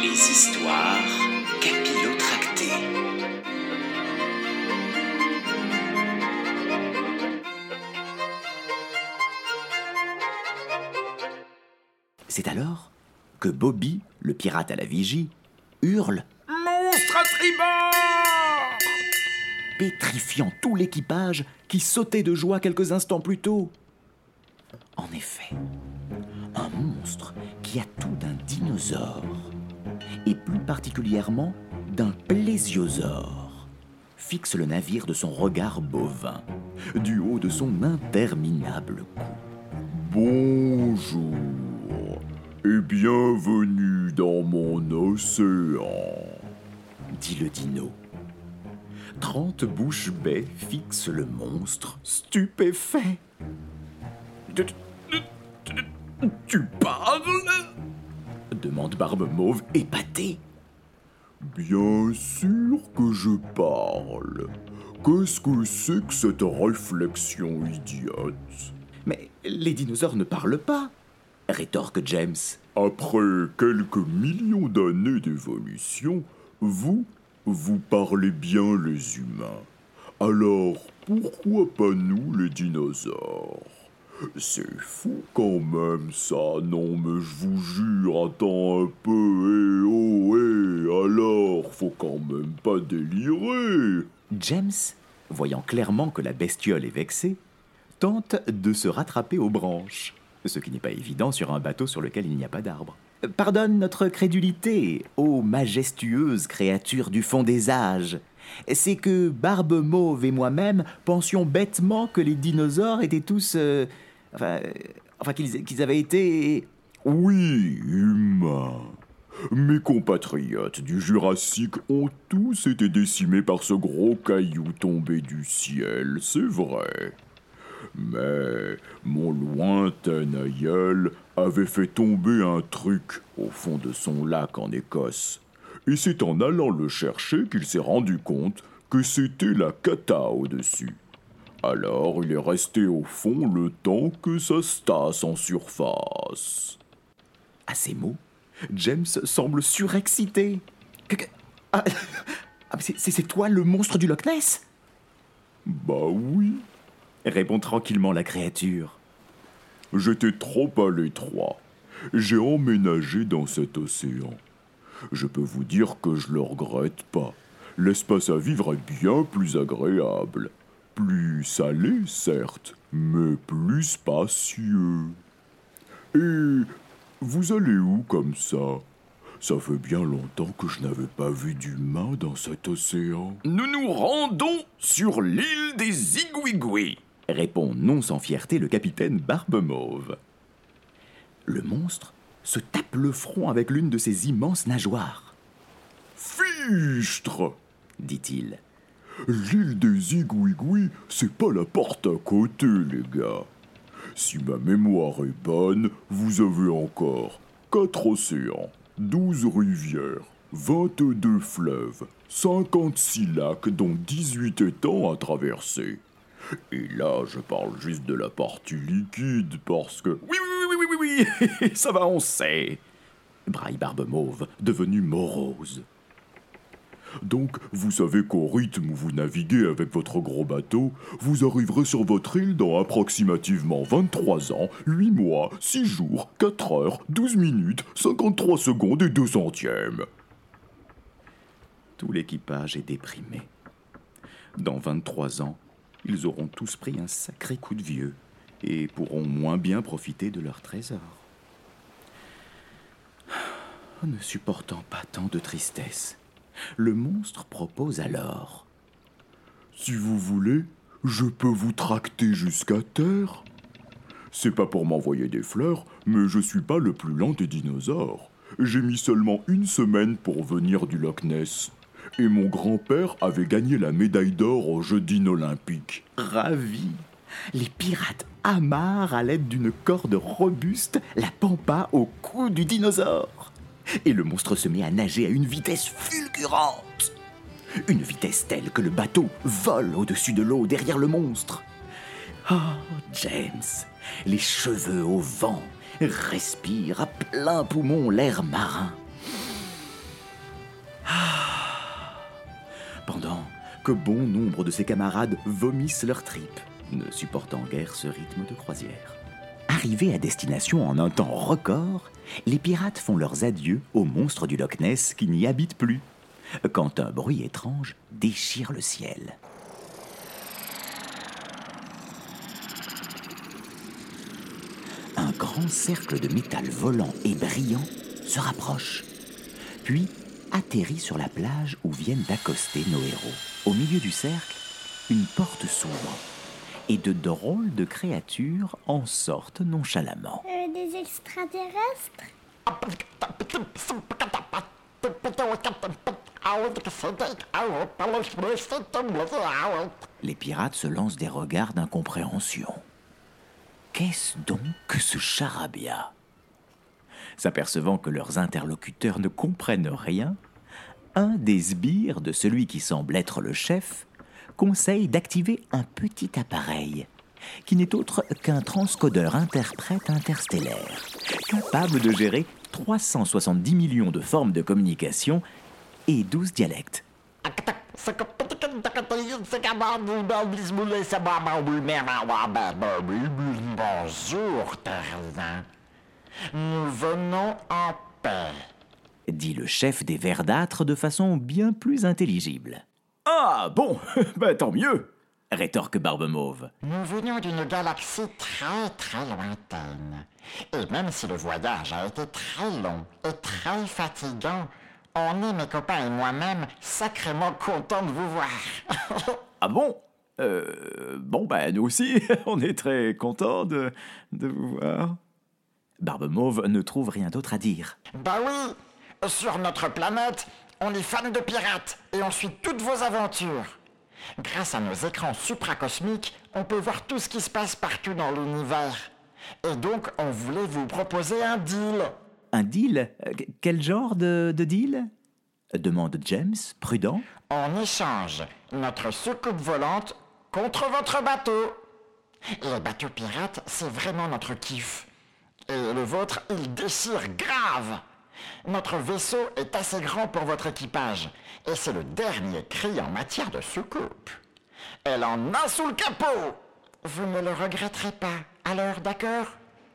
Les histoires capillotractées. C'est alors que Bobby, le pirate à la vigie, hurle, Monstre à tribord pétrifiant tout l'équipage qui sautait de joie quelques instants plus tôt. En effet, un monstre qui a tout d'un dinosaure, et plus particulièrement d'un plésiosaure, fixe le navire de son regard bovin, du haut de son interminable cou. Bonjour et bienvenue dans mon océan. dit le dino. Trente bouches baies fixent le monstre, stupéfait. Tu, parles? Demande Barbe Mauve épaté. Bien sûr que je parle. Qu'est-ce que c'est que cette réflexion idiote? Mais les dinosaures ne parlent pas, rétorque James. Après quelques millions d'années d'évolution, vous, vous parlez bien les humains. Alors, pourquoi pas nous les dinosaures? C'est fou quand même ça, non mais je vous jure, attends un peu, eh oh, eh, alors, faut quand même pas délirer James, voyant clairement que la bestiole est vexée, tente de se rattraper aux branches, ce qui n'est pas évident sur un bateau sur lequel il n'y a pas d'arbre. Pardonne notre crédulité, ô majestueuse créature du fond des âges. C'est que Barbe Mauve et moi-même pensions bêtement que les dinosaures étaient tous... euh, enfin, enfin qu'ils qu'ils avaient été... Oui, humains. Mes compatriotes du Jurassique ont tous été décimés par ce gros caillou tombé du ciel, c'est vrai. Mais mon lointain aïeul avait fait tomber un truc au fond de son lac en Écosse. Et c'est en allant le chercher qu'il s'est rendu compte que c'était la cata au-dessus. Alors il est resté au fond le temps que ça se tasse en surface. À ces mots, James semble surexcité. Ah, ah, c'est toi le monstre du Loch Ness? Bah oui, répond tranquillement la créature. j'étais trop à l'étroit. J'ai emménagé dans cet océan. Je peux vous dire que je le regrette pas. L'espace à vivre est bien plus agréable. Plus salé, certes, mais plus spacieux. Et vous allez où comme ça? Ça fait bien longtemps que je n'avais pas vu d'humain dans cet océan. Nous nous rendons sur l'île des Igouigouis. Répond non sans fierté le capitaine Barbe Mauve. Le monstre se tape le front avec l'une de ses immenses nageoires, Fichtre dit-il. L'île des Igouigouis, c'est pas la porte à côté, les gars. Si ma mémoire est bonne, vous avez encore quatre océans, 12 rivières, 22 fleuves, 56 lacs, dont 18 étangs à traverser. Et là, je parle juste de la partie liquide parce que Oui, oui, oui, oui, oui, oui, ça va, on sait. Braille Barbe Mauve, devenu morose. Donc, vous savez qu'au rythme où vous naviguez avec votre gros bateau, vous arriverez sur votre île dans approximativement 23 ans, 8 mois, 6 jours, 4 heures, 12 minutes, 53 secondes et 2 centièmes. Tout l'équipage est déprimé. Dans 23 ans, ils auront tous pris un sacré coup de vieux et pourront moins bien profiter de leur trésor. Ne supportant pas tant de tristesse, le monstre propose alors Si vous voulez, je peux vous tracter jusqu'à terre. C'est pas pour m'envoyer des fleurs, mais je suis pas le plus lent des dinosaures. J'ai mis seulement une semaine pour venir du Loch Ness. Et mon grand-père avait gagné la médaille d'or aux Jeux olympiques. ravi. Les pirates amarrent à l'aide d'une corde robuste la pampa au cou du dinosaure. Et le monstre se met à nager à une vitesse fulgurante. Une vitesse telle que le bateau vole au-dessus de l'eau derrière le monstre. Oh, James, les cheveux au vent, respire à plein poumon l'air marin. Pendant que bon nombre de ses camarades vomissent leurs tripes, ne supportant guère ce rythme de croisière. Arrivés à destination en un temps record, les pirates font leurs adieux aux monstres du Loch Ness qui n'y habitent plus, quand un bruit étrange déchire le ciel. Un grand cercle de métal volant et brillant se rapproche, puis atterrit sur la plage où viennent d'accoster nos héros. Au milieu du cercle, une porte s'ouvre et de drôles de créatures en sortent nonchalamment. Euh, des extraterrestres? Les pirates se lancent des regards d'incompréhension. Qu'est-ce donc que ce charabia? S'apercevant que leurs interlocuteurs ne comprennent rien, un des sbires de celui qui semble être le chef conseille d'activer un petit appareil qui n'est autre qu'un transcodeur interprète interstellaire, capable de gérer 370 millions de formes de communication et 12 dialectes. Bonjour, Tarzan. Nous venons en paix. dit le chef des verdâtres de façon bien plus intelligible. Ah bon, bah tant mieux. Rétorque Barbe Mauve. Nous venions d'une galaxie très très lointaine. Et même si le voyage a été très long et très fatigant, on est, mes copains et moi-même, sacrément contents de vous voir. Ah bon? Euh, Bon, bah nous aussi, on est très contents de, de vous voir. Barbe Mauve ne trouve rien d'autre à dire. bah oui, sur notre planète, on est fans de pirates et on suit toutes vos aventures. Grâce à nos écrans supracosmiques, on peut voir tout ce qui se passe partout dans l'univers. Et donc, on voulait vous proposer un deal. Un deal? Euh, Quel genre de, de deal? Demande James, prudent. On échange notre soucoupe volante contre votre bateau. Les bateaux pirates, c'est vraiment notre kiff. Et le vôtre, il déchire grave. Notre vaisseau est assez grand pour votre équipage. Et c'est le dernier cri en matière de soucoupe. Elle en a sous le capot. Vous ne le regretterez pas. Alors, d'accord?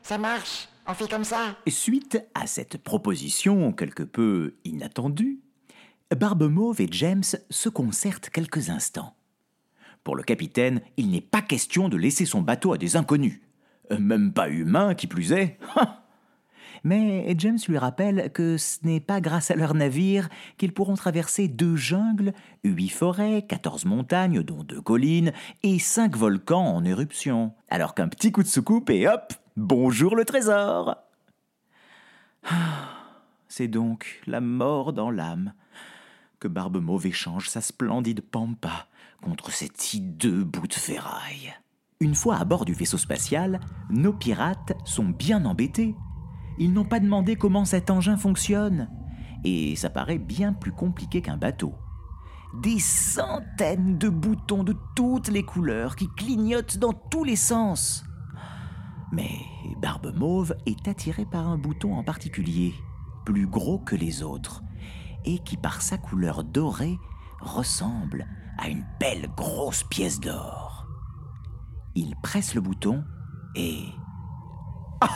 Ça marche? On fait comme ça? Suite à cette proposition quelque peu inattendue, Barbe Mauve et James se concertent quelques instants. Pour le capitaine, il n'est pas question de laisser son bateau à des inconnus. Même pas humains, qui plus est. Mais James lui rappelle que ce n'est pas grâce à leur navire qu'ils pourront traverser deux jungles, huit forêts, quatorze montagnes, dont deux collines, et cinq volcans en éruption. Alors qu'un petit coup de soucoupe et hop, bonjour le trésor C'est donc la mort dans l'âme que Barbe Mauve échange sa splendide pampa contre cet hideux bout de ferraille. Une fois à bord du vaisseau spatial, nos pirates sont bien embêtés. Ils n'ont pas demandé comment cet engin fonctionne. Et ça paraît bien plus compliqué qu'un bateau. Des centaines de boutons de toutes les couleurs qui clignotent dans tous les sens. Mais Barbe Mauve est attirée par un bouton en particulier, plus gros que les autres, et qui par sa couleur dorée ressemble à une belle grosse pièce d'or. Il presse le bouton et... Ah,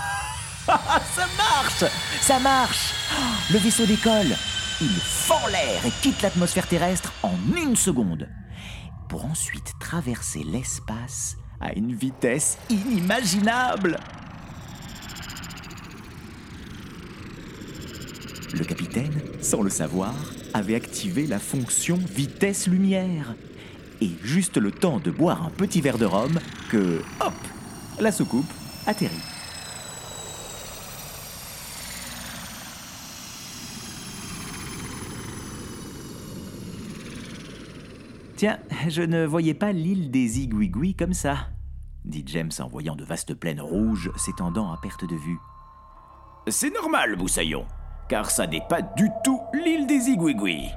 ça marche Ça marche Le vaisseau décolle. Il fend l'air et quitte l'atmosphère terrestre en une seconde, pour ensuite traverser l'espace à une vitesse inimaginable. Le capitaine, sans le savoir, avait activé la fonction vitesse lumière. Et juste le temps de boire un petit verre de rhum que, hop, la soucoupe atterrit. Tiens, je ne voyais pas l'île des Igouigouis comme ça, dit James en voyant de vastes plaines rouges s'étendant à perte de vue. C'est normal, Moussaillon, car ça n'est pas du tout l'île des Igouigouis.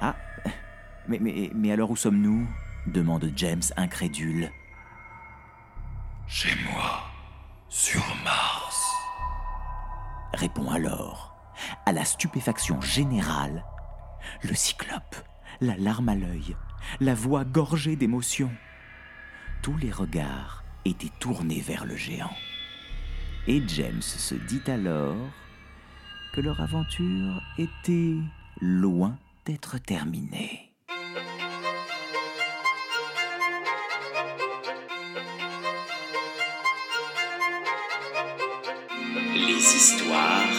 Ah, mais, mais, mais alors où sommes-nous? demande James incrédule. Chez moi, sur Mars. Répond alors, à la stupéfaction générale, le cyclope, la larme à l'œil, la voix gorgée d'émotion. Tous les regards étaient tournés vers le géant. Et James se dit alors que leur aventure était loin d'être terminée. Les histoires